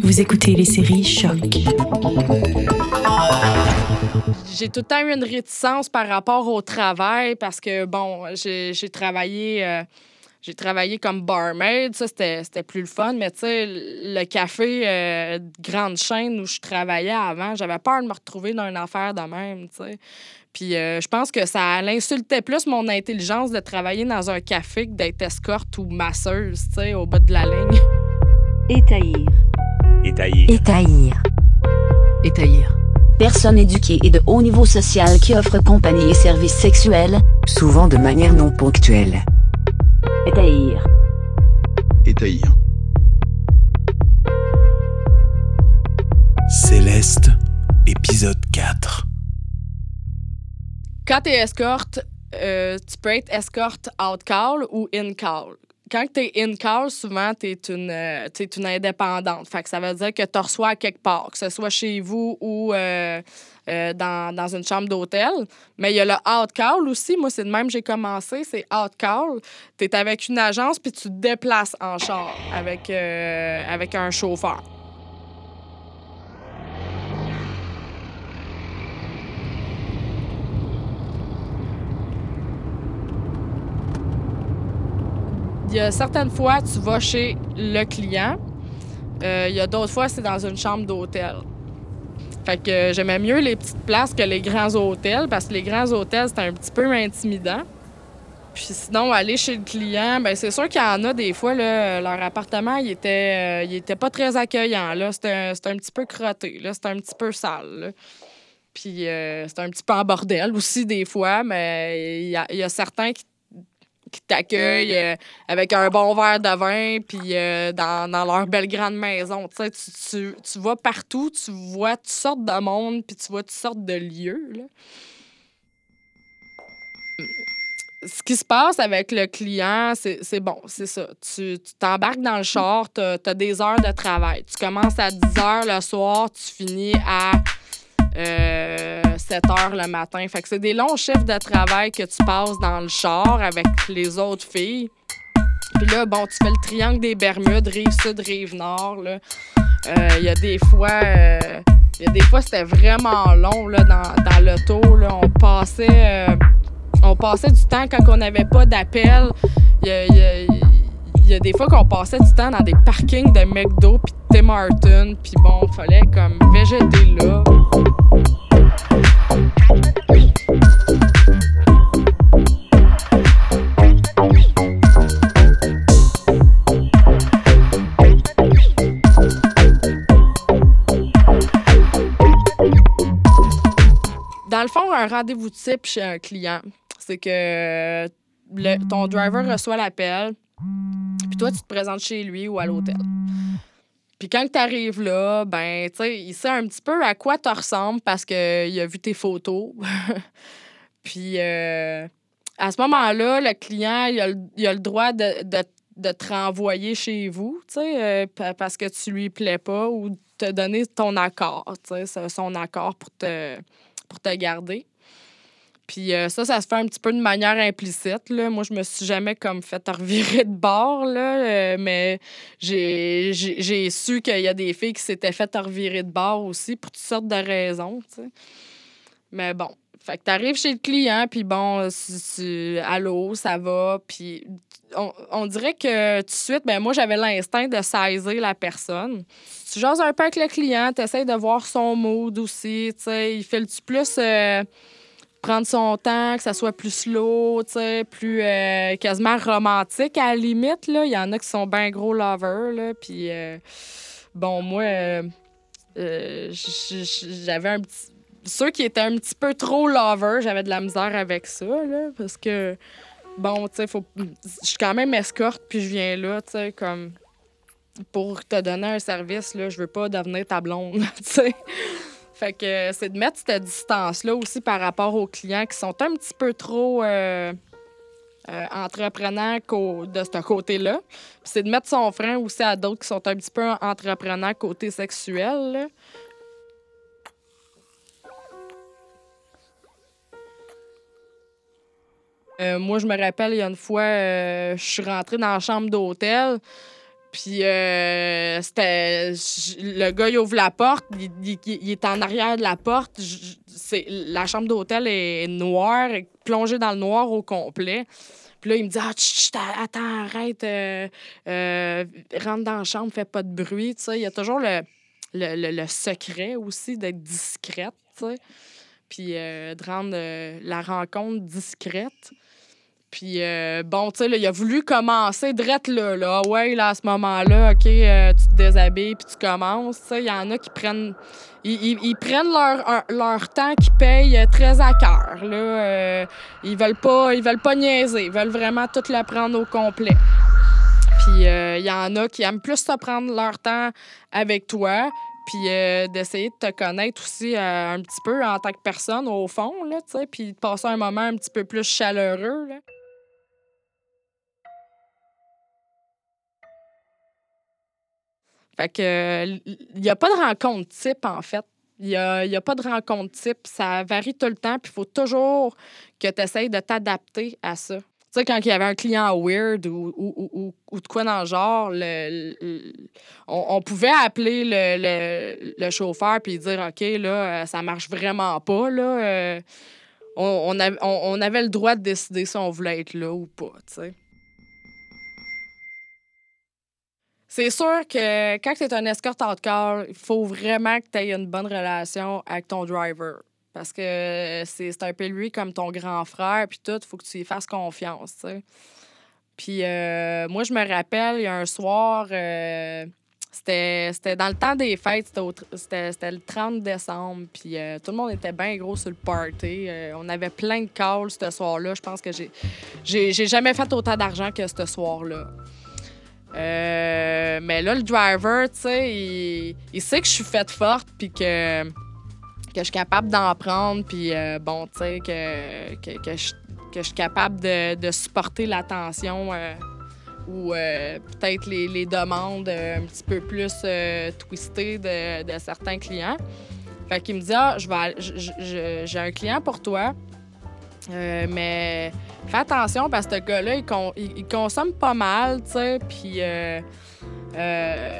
Vous écoutez les séries Choc. J'ai tout le temps eu une réticence par rapport au travail parce que, bon, j'ai travaillé. euh, j'ai travaillé comme barmaid, ça c'était c'était plus le fun, mais tu sais, le café euh, de grande chaîne où je travaillais avant, j'avais peur de me retrouver dans une affaire de même, tu sais. Puis euh, je pense que ça l'insultait plus mon intelligence de travailler dans un café que d'être escorte ou masseuse, tu sais, au bout de la ligne. Étaillir. Étaillir. Étaillir. Étaillir. Personne éduquée et de haut niveau social qui offre compagnie et services sexuels. souvent de manière non ponctuelle. Étaillir. Étaillir. Céleste, épisode 4. Quand tu es escorte, euh, tu peux être escorte out-call ou in-call. Quand tu es in-call, souvent, tu es, une, euh, une indépendante. Fait que ça veut dire que tu reçois quelque part, que ce soit chez vous ou euh, euh, dans, dans une chambre d'hôtel. Mais il y a le out-call aussi. Moi, c'est de même que j'ai commencé. C'est out-call. Tu es avec une agence puis tu te déplaces en char avec, euh, avec un chauffeur. Il y a certaines fois, tu vas chez le client. Euh, il y a d'autres fois, c'est dans une chambre d'hôtel. Fait que j'aimais mieux les petites places que les grands hôtels parce que les grands hôtels, c'était un petit peu intimidant. Puis sinon, aller chez le client, ben c'est sûr qu'il y en a des fois, là, leur appartement, il était, euh, il était pas très accueillant. Là. C'était, un- un petit peu crotté. Là. C'était un petit peu sale. Puis euh, c'était un petit peu en bordel aussi des fois, mais il y y a certains qui qui t'accueillent euh, avec un bon verre de vin, puis euh, dans, dans leur belle grande maison. Tu, sais, tu, tu, vas partout, tu vois toutes sortes de monde, puis tu vois toutes sortes de lieux. Là. Ce qui se passe avec le client, c'est bon, c'est ça. Tu tu t'embarques dans le char, tu as, des heures de travail. Tu commences à 10 heures le soir, tu finis à euh, 7 heures le matin. Fait que c'est des longs chiffres de travail que tu passes dans le char avec les autres filles. Puis là, bon, tu fais le triangle des Bermudes, rive sud, rive nord. là. Euh, Il y a des fois. euh, il y a des fois, c'était vraiment long là, dans, dans l'auto. On passait. euh, on passait du temps quand on n'avait pas d'appel. Il y a, il il des fois qu'on passait du temps dans des parkings de McDo puis de Tim Hortons. Puis bon, fallait comme végéter là. Un rendez-vous type chez un client, c'est que ton driver reçoit l'appel, puis toi, tu te présentes chez lui ou à l'hôtel. Puis quand tu arrives là, ben, tu sais, il sait un petit peu à quoi tu ressembles parce qu'il a vu tes photos. puis euh, à ce moment-là, le client, il a, le- droit de, de, te renvoyer chez vous, tu sais, euh, pa- parce que tu lui plais pas ou te donner ton accord, tu sais, son accord pour te, pour te garder. Puis euh, ça, ça se fait un petit peu de manière implicite. Moi, je me suis jamais comme fait revirer de bord, euh, mais j'ai su qu'il y a des filles qui s'étaient fait revirer de bord aussi pour toutes sortes de raisons. Mais bon, fait que t'arrives chez le client, puis bon, si- allô, ça va, puis on, on dirait que tout de suite, ben moi, j'avais l'instinct de saisir la personne. Tu jases un peu avec le client, tu de voir son mood aussi, tu sais, il fait-tu plus... euh, prendre son temps, que ça soit plus slow, tu plus euh, quasiment romantique à la limite. Là. Il y en a qui sont bien gros lovers. Là, puis, euh, bon, moi, euh, euh, j'avais un petit. Ceux qui étaient un petit peu trop lovers, j'avais de la misère avec ça, là, parce que, bon, tu sais, faut. Je suis quand même escorte, puis je viens là, tu sais, comme. Pour te donner un service, là, je veux pas devenir ta blonde, tu sais. Fait que c'est de mettre cette distance-là aussi par rapport aux clients qui sont un petit peu trop euh, euh, entreprenants de ce côté-là. C'est de mettre son frein aussi à d'autres qui sont un petit peu entreprenants côté sexuel. là. Euh, moi, je me rappelle, il y a une fois, euh, je suis rentrée dans la chambre d'hôtel. Puis euh, c'était. Le gars, il ouvre la porte, il, est en arrière de la porte. La chambre d'hôtel est noire, plongée dans le noir au complet. Puis là, il me dit Ah, attends, arrête, rentre dans la chambre, fais pas de bruit. Tu sais, il y a toujours le, le, le- le secret aussi d'être discrète, tu sais. Puis euh, de rendre euh, la rencontre discrète. Puis, euh, bon, tu sais, il a voulu commencer direct là, là. Ah Ouais, là, à ce moment-là, OK, tu te déshabilles puis tu commences. Il y en a qui prennent... Ils, ils- prennent leur, leur temps qu'ils payent très à cœur, là. Ils veulent pas ils veulent pas niaiser. Ils veulent vraiment tout le prendre au complet. Puis, il y en a qui aiment plus se prendre leur temps avec toi puis euh, d'essayer de te connaître aussi euh, un petit peu en tant que personne, au fond, là, puis de passer un moment un petit peu plus chaleureux, là. Fait que il n'y a pas de rencontre type, en fait. Il n'y a, a pas de rencontre type. Ça varie tout le temps, puis il faut toujours que tu essayes de t'adapter à ça. Quand il y avait un client weird ou, ou, ou- ou- de quoi dans le genre, le- on, pouvait appeler le, le- chauffeur puis dire OK, là, euh, ça marche vraiment pas. Là, euh, on, on, av- on- avait le droit de décider si on voulait être là ou pas. sais. C'est sûr que quand tu es un escorte call, il faut vraiment que tu aies une bonne relation avec ton driver. Parce que c'est c'est un peu lui comme ton grand frère, puis tout, il faut que tu lui fasses confiance, tu sais. Puis euh, moi, je me rappelle, il y a un soir, euh, c'était dans le temps des fêtes, c'était le 30 décembre, puis euh, tout le monde était bien gros sur le party. Euh, on avait plein de calls ce soir-là. Je pense que j'ai jamais fait autant d'argent que ce soir-là. Euh, mais là, le driver, tu sais, il, il sait que je suis faite forte, puis que, que je suis capable d'en prendre, puis euh, bon, tu sais, que, que, que je, que je suis capable de, de supporter la tension euh, ou euh, peut-être les, les demandes un petit peu plus twistées de, de certains clients. Fait qu'il me dit, ah, je vais j'ai un client pour toi, mais fais attention parce que ce gars-là, il, con- il- il consomme pas mal, tu sais, puis il,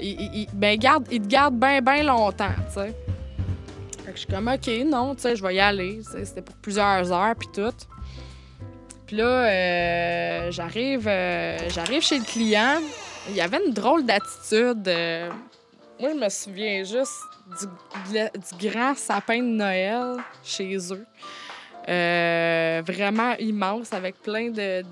il- ben, garde, il te garde bien, bien longtemps, tu sais. Fait que je suis comme, OK, non, tu sais, je vais y aller. C'était pour plusieurs heures, puis tout. Puis là, euh, j'arrive euh, j'arrive chez le client. Il y avait une drôle d'attitude. euh, moi, je me souviens juste du, grand sapin de Noël chez eux. Vraiment immense, avec plein de-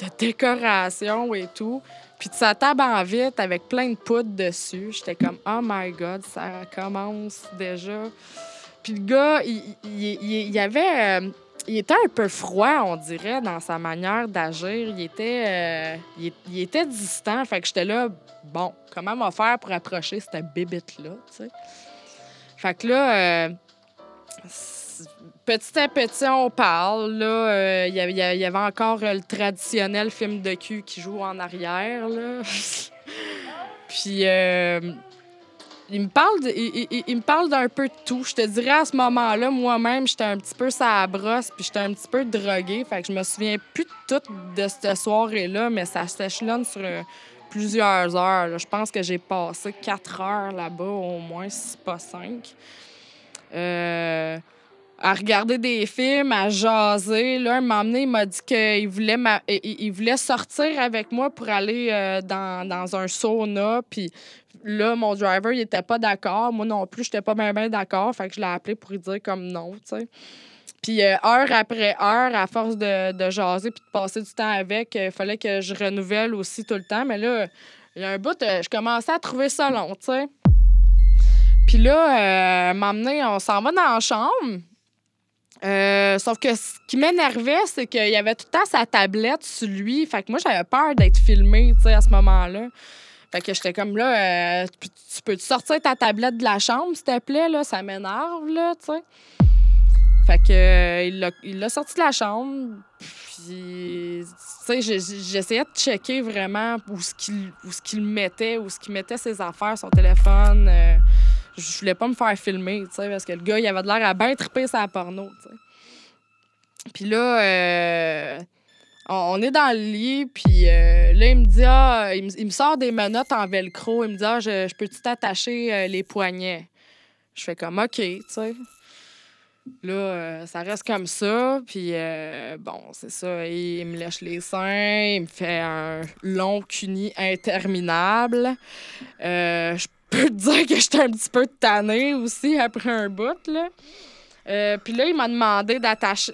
de décorations et tout. Puis de sa en vitre avec plein de poudre dessus. J'étais comme, oh my God, ça commence déjà. Puis le gars, il, il, il- avait. euh, il était un peu froid, on dirait, dans sa manière d'agir. Il était, euh, il, il était distant. Fait que j'étais là, bon, comment on va faire pour approcher cette bébite-là, tu sais? Fait que là, euh, petit à petit, on parle. Euh, il y avait- encore euh, le traditionnel film de cul qui joue en arrière. Là. Puis, euh, il me parle il, me parle d'un peu de tout. Je te dirais à ce moment-là, moi-même, j'étais un petit peu sa brosse, puis j'étais un petit peu droguée. Fait que je me souviens plus de tout de cette soirée-là, mais ça s'échelonne sur plusieurs heures. là. Je pense que j'ai passé quatre heures là-bas, au moins, si pas cinq. Euh, à regarder des films, à jaser. Là, un moment donné, il m'a dit qu'il voulait, ma- il, voulait sortir avec moi pour aller euh, dans, dans un sauna. Puis là, mon driver, il était pas d'accord. Moi non plus, j'étais pas bien d'accord. Fait que je l'ai appelé pour lui dire comme non, tu sais. Puis euh, heure après heure, à force de, de jaser puis de passer du temps avec, il fallait que je renouvelle aussi tout le temps. Mais là, il y a un bout, je commençais à trouver ça long, tu sais. Puis là, euh, m'emmener, on s'en va dans la chambre. Euh, sauf que ce qui m'énervait, c'est qu'il y avait tout le temps sa tablette sur lui. Fait que moi, j'avais peur d'être filmée, tu sais, à ce moment-là. Fait que j'étais comme là, euh, tu peux- tu peux sortir ta tablette de la chambre, s'il te plaît, là? Ça m'énerve, là, tu sais. Fait que euh, il l'a- sorti de la chambre. Puis, tu sais, j'essayais de checker vraiment où ce qu'il mettait, où ce qu'il mettait ses affaires, son téléphone. Je voulais pas me faire filmer, tu sais, parce que le gars, il avait l'air à bien triper sa porno, tu sais. Puis là, euh, on, est dans le lit, puis euh, là, il me dit, ah, il me, sort des menottes en velcro. Il me dit, ah, je, je peux-tu t'attacher euh, les poignets? Je fais comme, OK, tu sais. Là, ça reste comme ça. Puis, bon, c'est ça. Il, me lèche les seins. Il me fait un long cuni interminable. Je peux te dire que j'étais un petit peu tannée aussi après un bout, là. Euh, puis là, il m'a demandé d'attacher,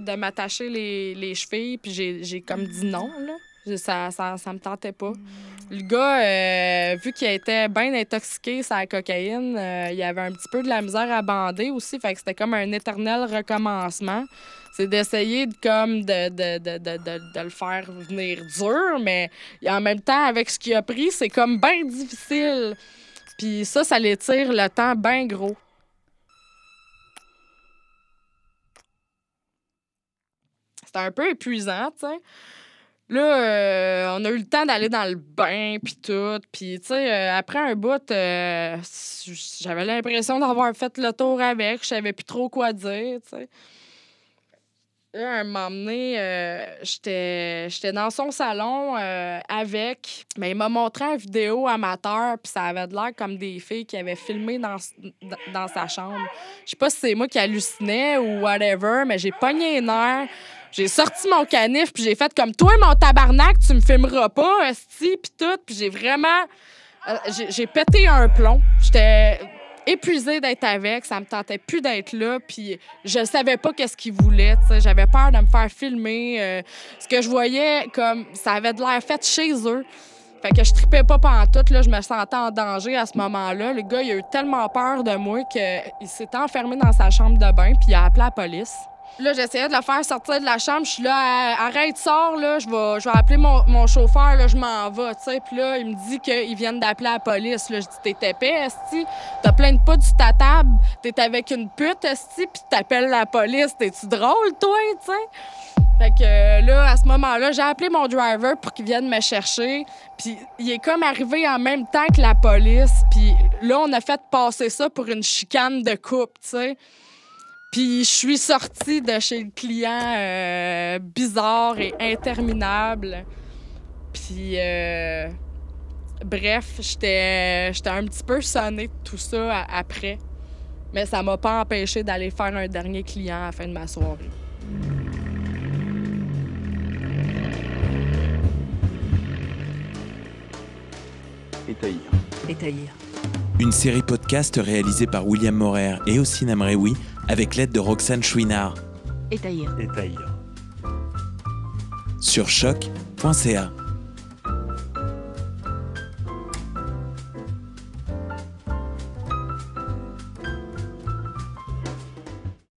de m'attacher les, les chevilles. Puis j'ai, j'ai comme dit non, là. Ça, ça, ça me tentait pas. Le gars, euh, vu qu'il était bien intoxiqué la cocaïne, euh, il avait un petit peu de la misère à bander aussi. Fait que c'était comme un éternel recommencement. C'est d'essayer de, comme de, de, de, de, de- de le faire venir dur, mais en même temps, avec ce qu'il a pris, c'est comme bien difficile. Puis ça, ça l'étire le temps bien gros. C'était un peu épuisant, tu sais. Là, euh, on a eu le temps d'aller dans le bain, puis tout. Puis, tu sais, euh, après un bout, euh, j'avais l'impression d'avoir fait le tour avec. Je savais plus trop quoi dire, tu sais. Là, à un moment donné, j'étais dans son salon avec. Mais il m'a montré une vidéo amateur, puis ça avait l'air comme des filles qui avaient filmé dans, dans- sa chambre. Je sais pas si c'est moi qui hallucinais ou whatever, mais j'ai pogné les nerfs. J'ai sorti mon canif, puis j'ai fait comme toi, mon tabarnak, tu me filmeras pas, esti, puis tout. Puis j'ai vraiment. euh, j'ai- pété un plomb. J'étais épuisée d'être avec, ça me tentait plus d'être là, puis je savais pas qu'est-ce tu sais. J'avais peur de me faire filmer. euh, ce que je voyais, comme, ça avait de l'air fait chez eux. Fait que je tripais pas pantoute, là, je me sentais en danger à ce moment-là. Le gars, il a eu tellement peur de moi qu'il s'est enfermé dans sa chambre de bain, puis il a appelé la police. Là, j'essayais de le faire sortir de la chambre. Je suis là, Ah, arrête, sors, là. Je vais, je vais appeler mon, mon chauffeur, là, je m'en vais, tu sais. Puis là, il me dit qu'ils viennent d'appeler la police. Là, je dis, t'es épais, esti. T'as plein de potes sur ta table. T'es avec une pute, esti, puis t'appelles la police. T'es-tu drôle, toi, tu sais? Fait que euh, là, à ce moment-là, j'ai appelé mon driver pour qu'il vienne me chercher. Puis il est comme arrivé en même temps que la police. Puis là, on a fait passer ça pour une chicane de couple, tu sais. Puis je suis sortie de chez le client euh, bizarre et interminable. Puis euh, bref, j'étais j'étais un petit peu sonnée de tout ça après. Mais ça m'a pas empêché d'aller faire un dernier client à la fin de ma soirée. Étaillir. Étaillir. Une série podcast réalisée par William Morer et Ossine Amreoui avec l'aide de Roxane Chouinard Étaillir. Étaillir. sur choc.ca.